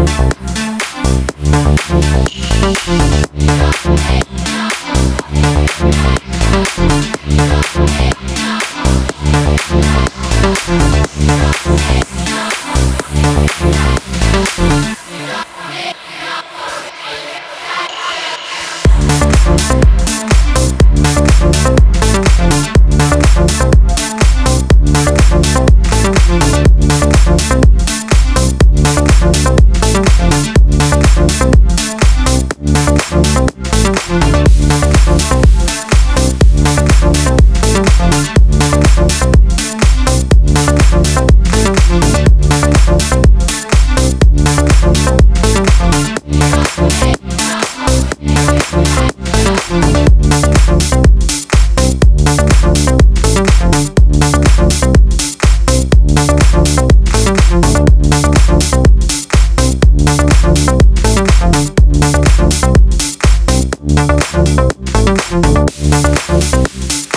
Thank フフフフ。